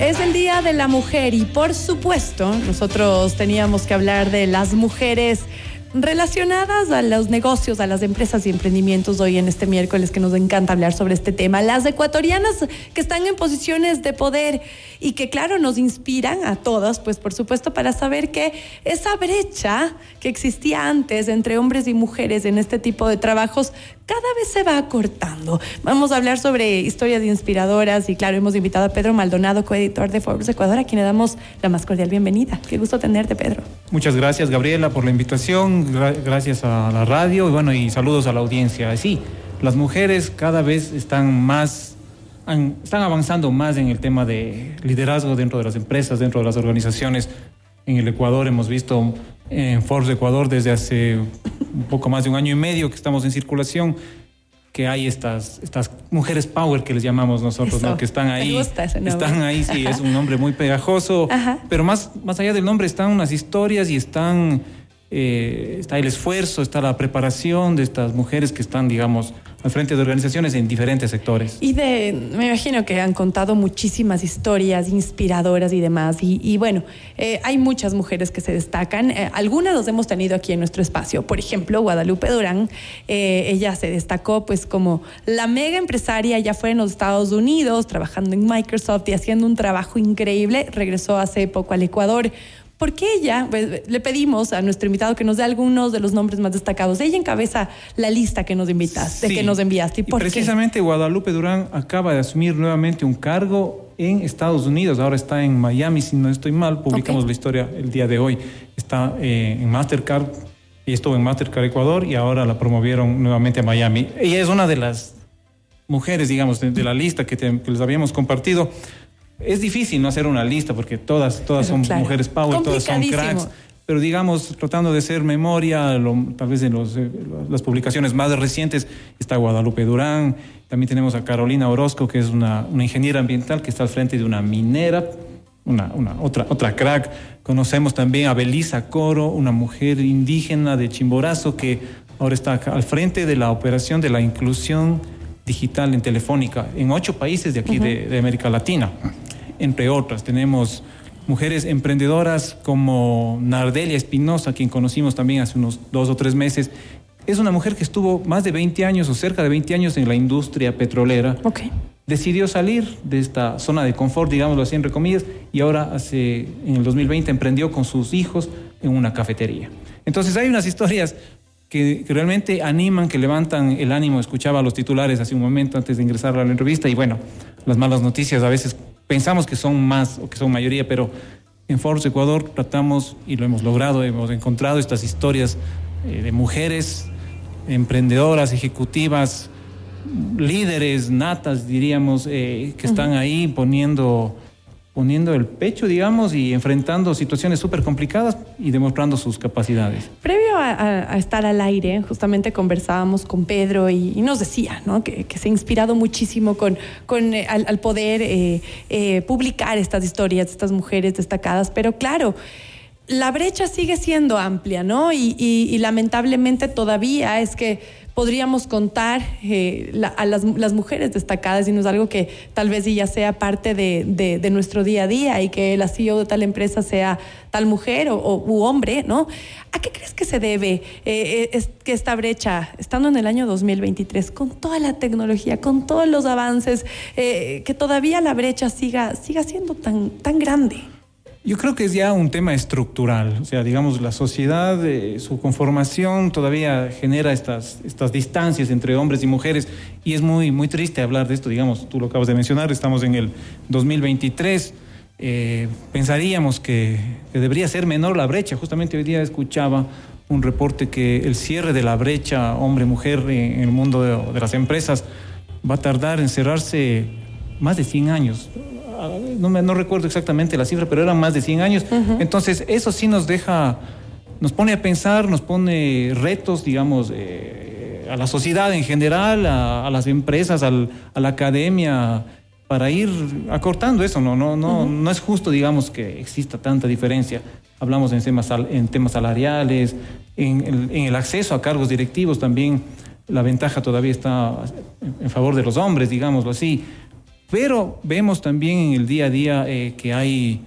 Es el Día de la Mujer y por supuesto nosotros teníamos que hablar de las mujeres relacionadas a los negocios, a las empresas y emprendimientos hoy en este miércoles que nos encanta hablar sobre este tema. Las ecuatorianas que están en posiciones de poder y que claro nos inspiran a todas, pues por supuesto para saber que esa brecha que existía antes entre hombres y mujeres en este tipo de trabajos cada vez se va acortando. Vamos a hablar sobre historias inspiradoras y claro, hemos invitado a Pedro Maldonado, coeditor de Forbes Ecuador, a quien le damos la más cordial bienvenida. Qué gusto tenerte, Pedro. Muchas gracias, Gabriela, por la invitación, gracias a la radio y bueno, y saludos a la audiencia. Sí, las mujeres cada vez están más están avanzando más en el tema de liderazgo dentro de las empresas, dentro de las organizaciones. En el Ecuador hemos visto en Forbes Ecuador desde hace un poco más de un año y medio que estamos en circulación, que hay estas, estas mujeres power que les llamamos nosotros, ¿no? que están ahí. Están ahí, sí, es un nombre muy pegajoso, pero más, más allá del nombre están unas historias y están, eh, está el esfuerzo, está la preparación de estas mujeres que están, digamos, al frente de organizaciones en diferentes sectores. Y de, me imagino que han contado muchísimas historias inspiradoras y demás. Y, bueno, eh, hay muchas mujeres que se destacan. Eh, algunas las hemos tenido aquí en nuestro espacio. Por ejemplo, Guadalupe Durán, ella se destacó pues como la mega empresaria, ya fue en los Estados Unidos, trabajando en Microsoft y haciendo un trabajo increíble. Regresó hace poco al Ecuador porque ella, pues, le pedimos a nuestro invitado que nos dé algunos de los nombres más destacados. Ella encabeza la lista que nos invitas, de que nos enviaste. ¿Y, precisamente Guadalupe Durán acaba de asumir nuevamente un cargo en Estados Unidos. Ahora está en Miami, si no estoy mal. Publicamos la historia el día de hoy. Está eh, en Mastercard y estuvo en Mastercard Ecuador y ahora la promovieron nuevamente a Miami. Ella es una de las mujeres, digamos, de, la lista que, que les habíamos compartido es difícil no hacer una lista porque todas, todas son mujeres power, todas son cracks. Pero digamos, tratando de hacer memoria, tal vez en los, eh, las publicaciones más recientes, está Guadalupe Durán, también tenemos a Carolina Orozco, que es una, una ingeniera ambiental que está al frente de una minera, una, una, otra, otra crack. Conocemos también a Belisa Coro, una mujer indígena de Chimborazo que ahora está al frente de la operación de la inclusión digital en Telefónica en ocho países de aquí de, de América Latina entre otras. Tenemos mujeres emprendedoras como Nardelia Espinosa, quien conocimos también hace unos dos o tres meses. Es una mujer que estuvo más de 20 años o cerca de 20 años en la industria petrolera. Okay. Decidió salir de esta zona de confort, digámoslo así entre comillas, y ahora hace, en el 2020 emprendió con sus hijos en una cafetería. Entonces hay unas historias que, que, realmente animan, que levantan el ánimo. Escuchaba los titulares hace un momento antes de ingresar a la entrevista y bueno, las malas noticias a veces pensamos que son más o que son mayoría, pero en Forbes Ecuador tratamos y lo hemos logrado, hemos encontrado estas historias eh, de mujeres emprendedoras, ejecutivas, líderes natas, diríamos, eh, que están ahí poniendo poniendo el pecho, digamos, y enfrentando situaciones súper complicadas y demostrando sus capacidades. Previo a, estar al aire, justamente conversábamos con Pedro y, nos decía que, se ha inspirado muchísimo con, con eh, al, poder eh, eh, publicar estas historias de estas mujeres destacadas, pero claro, la brecha sigue siendo amplia, ¿no? y lamentablemente todavía es que podríamos contar eh, a las, mujeres destacadas y no es algo que tal vez ya sea parte de, nuestro día a día y que la CEO de tal empresa sea tal mujer o, u hombre, ¿no? ¿A qué crees que se debe eh, eh, que esta brecha, estando en el año 2023, con toda la tecnología, con todos los avances, que todavía la brecha siga, siga siendo tan, tan grande? Yo creo que es ya un tema estructural, o sea, digamos, la sociedad, eh, su conformación todavía genera estas, estas distancias entre hombres y mujeres y es muy, muy triste hablar de esto, digamos, tú lo acabas de mencionar, estamos en el 2023, eh, pensaríamos que, debería ser menor la brecha, justamente hoy día escuchaba un reporte que el cierre de la brecha hombre-mujer en el mundo de, de las empresas va a tardar en cerrarse más de 100 años no, me, no recuerdo exactamente la cifra, pero eran más de 100 años. Entonces, eso sí nos deja, nos pone a pensar, nos pone retos, digamos, eh, a la sociedad en general, a, las empresas, a la academia, para ir acortando eso. No, no, no, no es justo, digamos, que exista tanta diferencia. Hablamos en temas, en temas salariales, en el, en el acceso a cargos directivos también. La ventaja todavía está en favor de los hombres, digámoslo así pero vemos también en el día a día eh, que hay,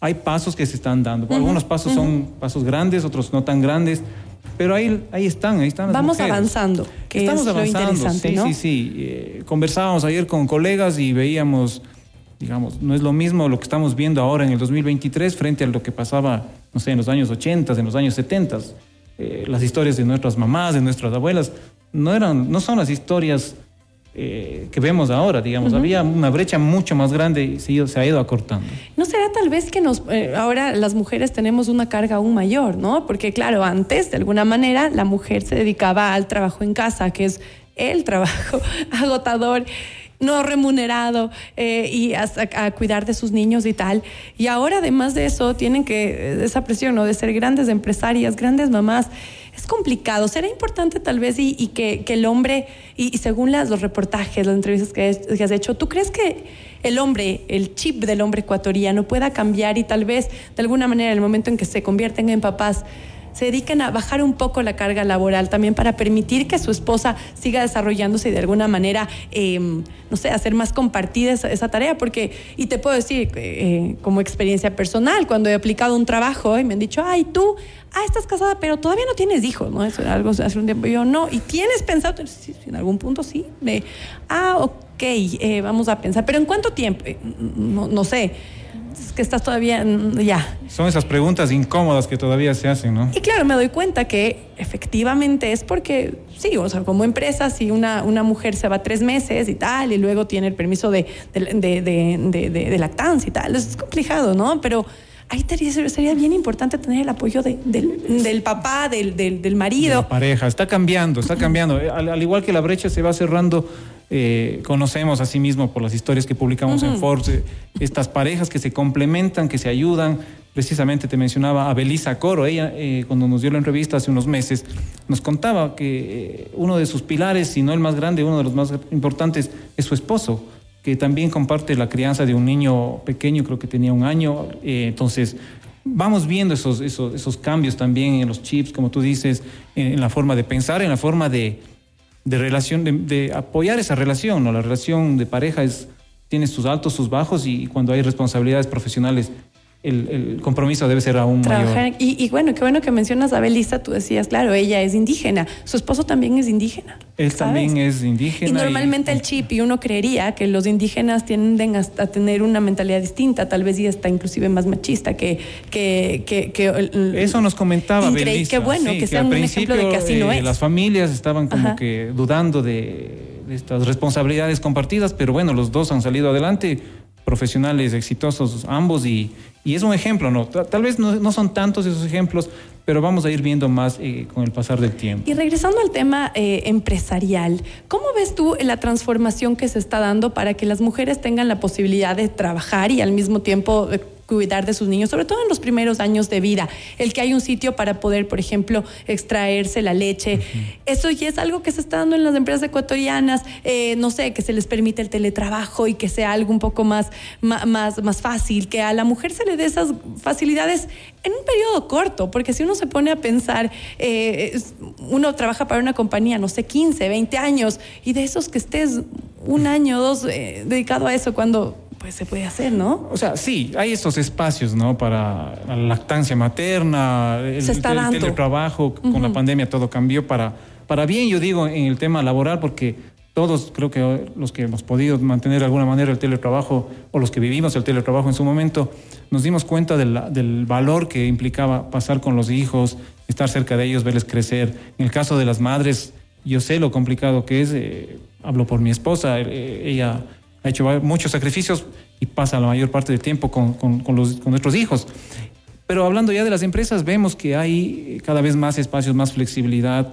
hay pasos que se están dando. Algunos pasos son pasos grandes, otros no tan grandes, pero ahí, ahí están, ahí están. Vamos avanzando, que Estamos es avanzando, lo interesante, sí, sí, sí. Eh, conversábamos ayer con colegas y veíamos, digamos, no es lo mismo lo que estamos viendo ahora en el 2023 frente a lo que pasaba, no sé, en los años 80, en los años 70. Eh, las historias de nuestras mamás, de nuestras abuelas, no, eran, no son las historias eh, que vemos ahora, digamos. Había una brecha mucho más grande y se, ha ido acortando. ¿No será tal vez que nos, eh, ahora las mujeres tenemos una carga aún mayor, ¿no? Porque claro, antes de alguna manera la mujer se dedicaba al trabajo en casa, que es el trabajo agotador no remunerado eh, y a, a, cuidar de sus niños y tal. Y ahora, además de eso, tienen que, esa presión, ¿no? De ser grandes empresarias, grandes mamás es complicado. Será importante tal vez y, que, el hombre, y, según las, los reportajes, las entrevistas que, has hecho, ¿tú crees que el hombre, el chip del hombre ecuatoriano pueda cambiar y tal vez de alguna manera el momento en que se convierten en papás se dediquen a bajar un poco la carga laboral también para permitir que su esposa siga desarrollándose y de alguna manera, em, no sé, hacer más compartida esa, tarea. Porque, y te puedo decir, eh, como experiencia personal, cuando he aplicado un trabajo y me han dicho, ay, tú, ah, estás casada, pero todavía no tienes hijos, ¿no? Eso era algo hace un tiempo. Yo no, y tienes pensado, sí, en algún punto sí, de, ah, ok, eh, vamos a pensar, pero ¿en cuánto tiempo? Eh, no, no sé que estás todavía ya. Son esas preguntas incómodas que todavía se hacen, ¿no? Y claro, me doy cuenta que efectivamente es porque, sí, o sea, como empresa, si una, una mujer se va tres meses y tal, y luego tiene el permiso de, de, lactancia y tal, es complicado, ¿no? Pero ahí sería bien importante tener el apoyo del, del, papá, del, del, marido. la pareja, está cambiando, está cambiando. al, igual que la brecha se va cerrando eh, conocemos a sí mismo por las historias que publicamos en Forbes, eh, estas parejas que se complementan, que se ayudan. Precisamente te mencionaba a Belisa Coro, ella eh, cuando nos dio la entrevista hace unos meses, nos contaba que uno de sus pilares, si no el más grande, uno de los más importantes, es su esposo, que también comparte la crianza de un niño pequeño, creo que tenía un año. entonces, vamos viendo esos, esos, esos cambios también en los chips, como tú dices, en la forma de pensar, en la forma de de relación, de, apoyar esa relación, ¿no? La relación de pareja es, tiene sus altos, sus bajos y cuando hay responsabilidades profesionales el, compromiso debe ser aún mayor. Y, bueno, qué bueno que mencionas a Belisa, tú decías, claro, ella es indígena, su esposo también es indígena. Él también es indígena. Y normalmente el chip, y uno creería que los indígenas tienden a, tener una mentalidad distinta, tal vez y hasta inclusive más machista que... que, que, Eso nos comentaba Belisa. Qué bueno que, sea un ejemplo de que así no eh, es. Las familias estaban como que dudando de, de estas responsabilidades compartidas, pero bueno, los dos han salido adelante profesionales exitosos ambos y, y es un ejemplo, ¿no? Tal vez no, son tantos esos ejemplos, pero vamos a ir viendo más eh, con el pasar del tiempo. Y regresando al tema eh, empresarial, ¿cómo ves tú la transformación que se está dando para que las mujeres tengan la posibilidad de trabajar y al mismo tiempo eh, cuidar de sus niños, sobre todo en los primeros años de vida. El que hay un sitio para poder, por ejemplo, extraerse la leche. Eso ya es algo que se está dando en las empresas ecuatorianas. Eh, no sé, que se les permite el teletrabajo y que sea algo un poco más, más, más fácil, que a la mujer se le dé esas facilidades en un periodo corto, porque si uno se pone a pensar, eh, uno trabaja para una compañía, no sé, 15, 20 años, y de esos que estés un año o dos eh, dedicado a eso, cuando pues se puede hacer, ¿no? O sea, sí, hay estos espacios, ¿no? Para la lactancia materna, el, se está el, teletrabajo, con la pandemia todo cambió para, para bien, yo digo, en el tema laboral, porque todos creo que los que hemos podido mantener de alguna manera el teletrabajo o los que vivimos el teletrabajo en su momento, nos dimos cuenta del, valor que implicaba pasar con los hijos, estar cerca de ellos, verles crecer. En el caso de las madres, yo sé lo complicado que es, eh, hablo por mi esposa, eh, ella ha hecho muchos sacrificios y pasa la mayor parte del tiempo con, nuestros hijos. Pero hablando ya de las empresas, vemos que hay cada vez más espacios, más flexibilidad.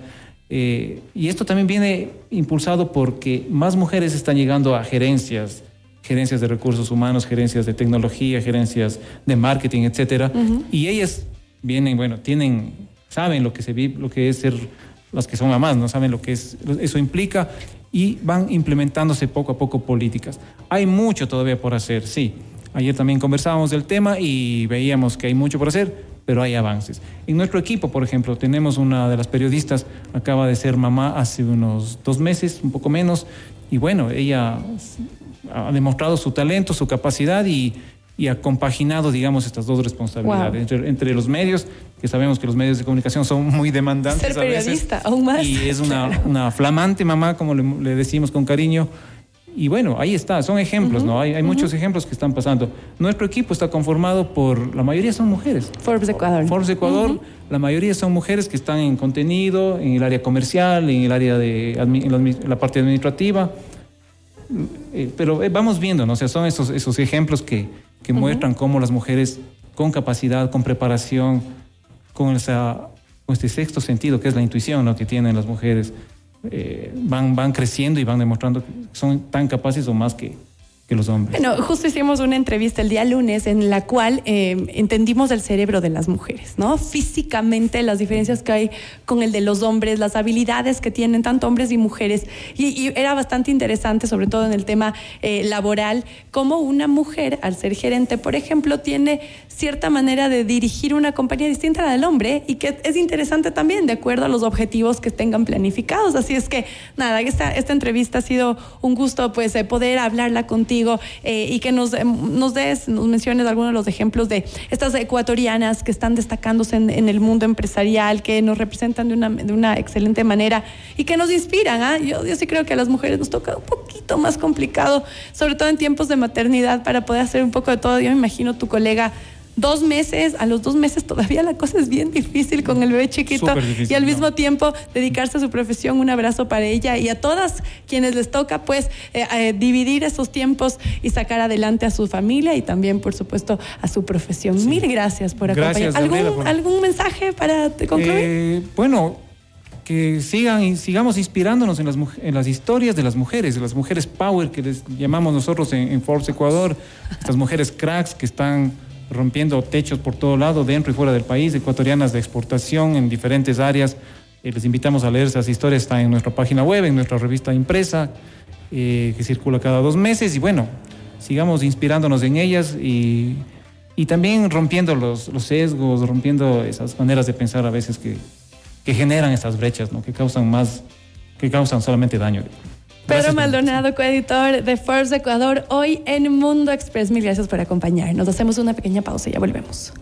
Eh, y esto también viene impulsado porque más mujeres están llegando a gerencias, gerencias de recursos humanos, gerencias de tecnología, gerencias de marketing, etcétera. Y ellas vienen, bueno, tienen, saben lo que se vive, lo que es ser las que son mamás, no saben lo que es, eso implica y van implementándose poco a poco políticas. Hay mucho todavía por hacer, sí. Ayer también conversábamos del tema y veíamos que hay mucho por hacer, pero hay avances. En nuestro equipo, por ejemplo, tenemos una de las periodistas, acaba de ser mamá hace unos dos meses, un poco menos, y bueno, ella ha demostrado su talento, su capacidad y, y ha compaginado, digamos, estas dos responsabilidades entre, los medios, que sabemos que los medios de comunicación son muy demandantes. Ser periodista, aún más. Y es una, una flamante mamá, como le, decimos con cariño. Y bueno, ahí está, son ejemplos, ¿no? Hay, hay muchos ejemplos que están pasando. Nuestro equipo está conformado por, la mayoría son mujeres. Forbes Ecuador. Forbes Ecuador, la mayoría son mujeres que están en contenido, en el área comercial, en el área de en la parte administrativa. Eh, pero eh, vamos viendo, ¿no? O sea, son esos, esos ejemplos que, que muestran cómo las mujeres con capacidad, con preparación, con, esa, con este sexto sentido que es la intuición ¿no? que tienen las mujeres, eh, van, van creciendo y van demostrando que son tan capaces o más que, que los hombres. Bueno, justo hicimos una entrevista el día lunes en la cual eh, entendimos el cerebro de las mujeres, ¿no? Físicamente las diferencias que hay con el de los hombres, las habilidades que tienen tanto hombres y mujeres. Y, era bastante interesante, sobre todo en el tema eh, laboral, cómo una mujer, al ser gerente, por ejemplo, tiene cierta manera de dirigir una compañía distinta a la del hombre y que es interesante también de acuerdo a los objetivos que tengan planificados. Así es que, nada, esta, esta entrevista ha sido un gusto, pues, poder hablarla contigo eh, y que nos, em, nos des, nos menciones algunos de los ejemplos de estas ecuatorianas que están destacándose en, el mundo empresarial, que nos representan de una, de una excelente manera y que nos inspiran. ¿ah? Yo, yo sí creo que a las mujeres nos toca un poquito más complicado, sobre todo en tiempos de maternidad, para poder hacer un poco de todo. Yo me imagino tu colega dos meses, a los dos meses todavía la cosa es bien difícil con el bebé chiquito y al mismo tiempo dedicarse a su profesión, un abrazo para ella y a todas quienes les toca pues eh, eh, dividir esos tiempos y sacar adelante a su familia y también por supuesto a su profesión. Mil gracias por acompañarnos. ¿Algún, ¿Algún mensaje para concluir? Eh, bueno, que sigan y sigamos inspirándonos en las, en las historias de las mujeres, de las mujeres power que les llamamos nosotros en, en Forbes Ecuador, estas mujeres cracks que están rompiendo techos por todo lado, dentro y fuera del país, ecuatorianas de exportación en diferentes áreas. Eh, les invitamos a leer esas historias, está en nuestra página web, en nuestra revista impresa, eh, que circula cada dos meses. Y bueno, sigamos inspirándonos en ellas y, y también rompiendo los, los, sesgos, rompiendo esas maneras de pensar a veces que, que generan esas brechas, ¿no? que causan más, que causan solamente daño. Pedro Maldonado, coeditor de Forbes Ecuador, hoy en Mundo Express. Mil gracias por acompañarnos. Hacemos una pequeña pausa y ya volvemos.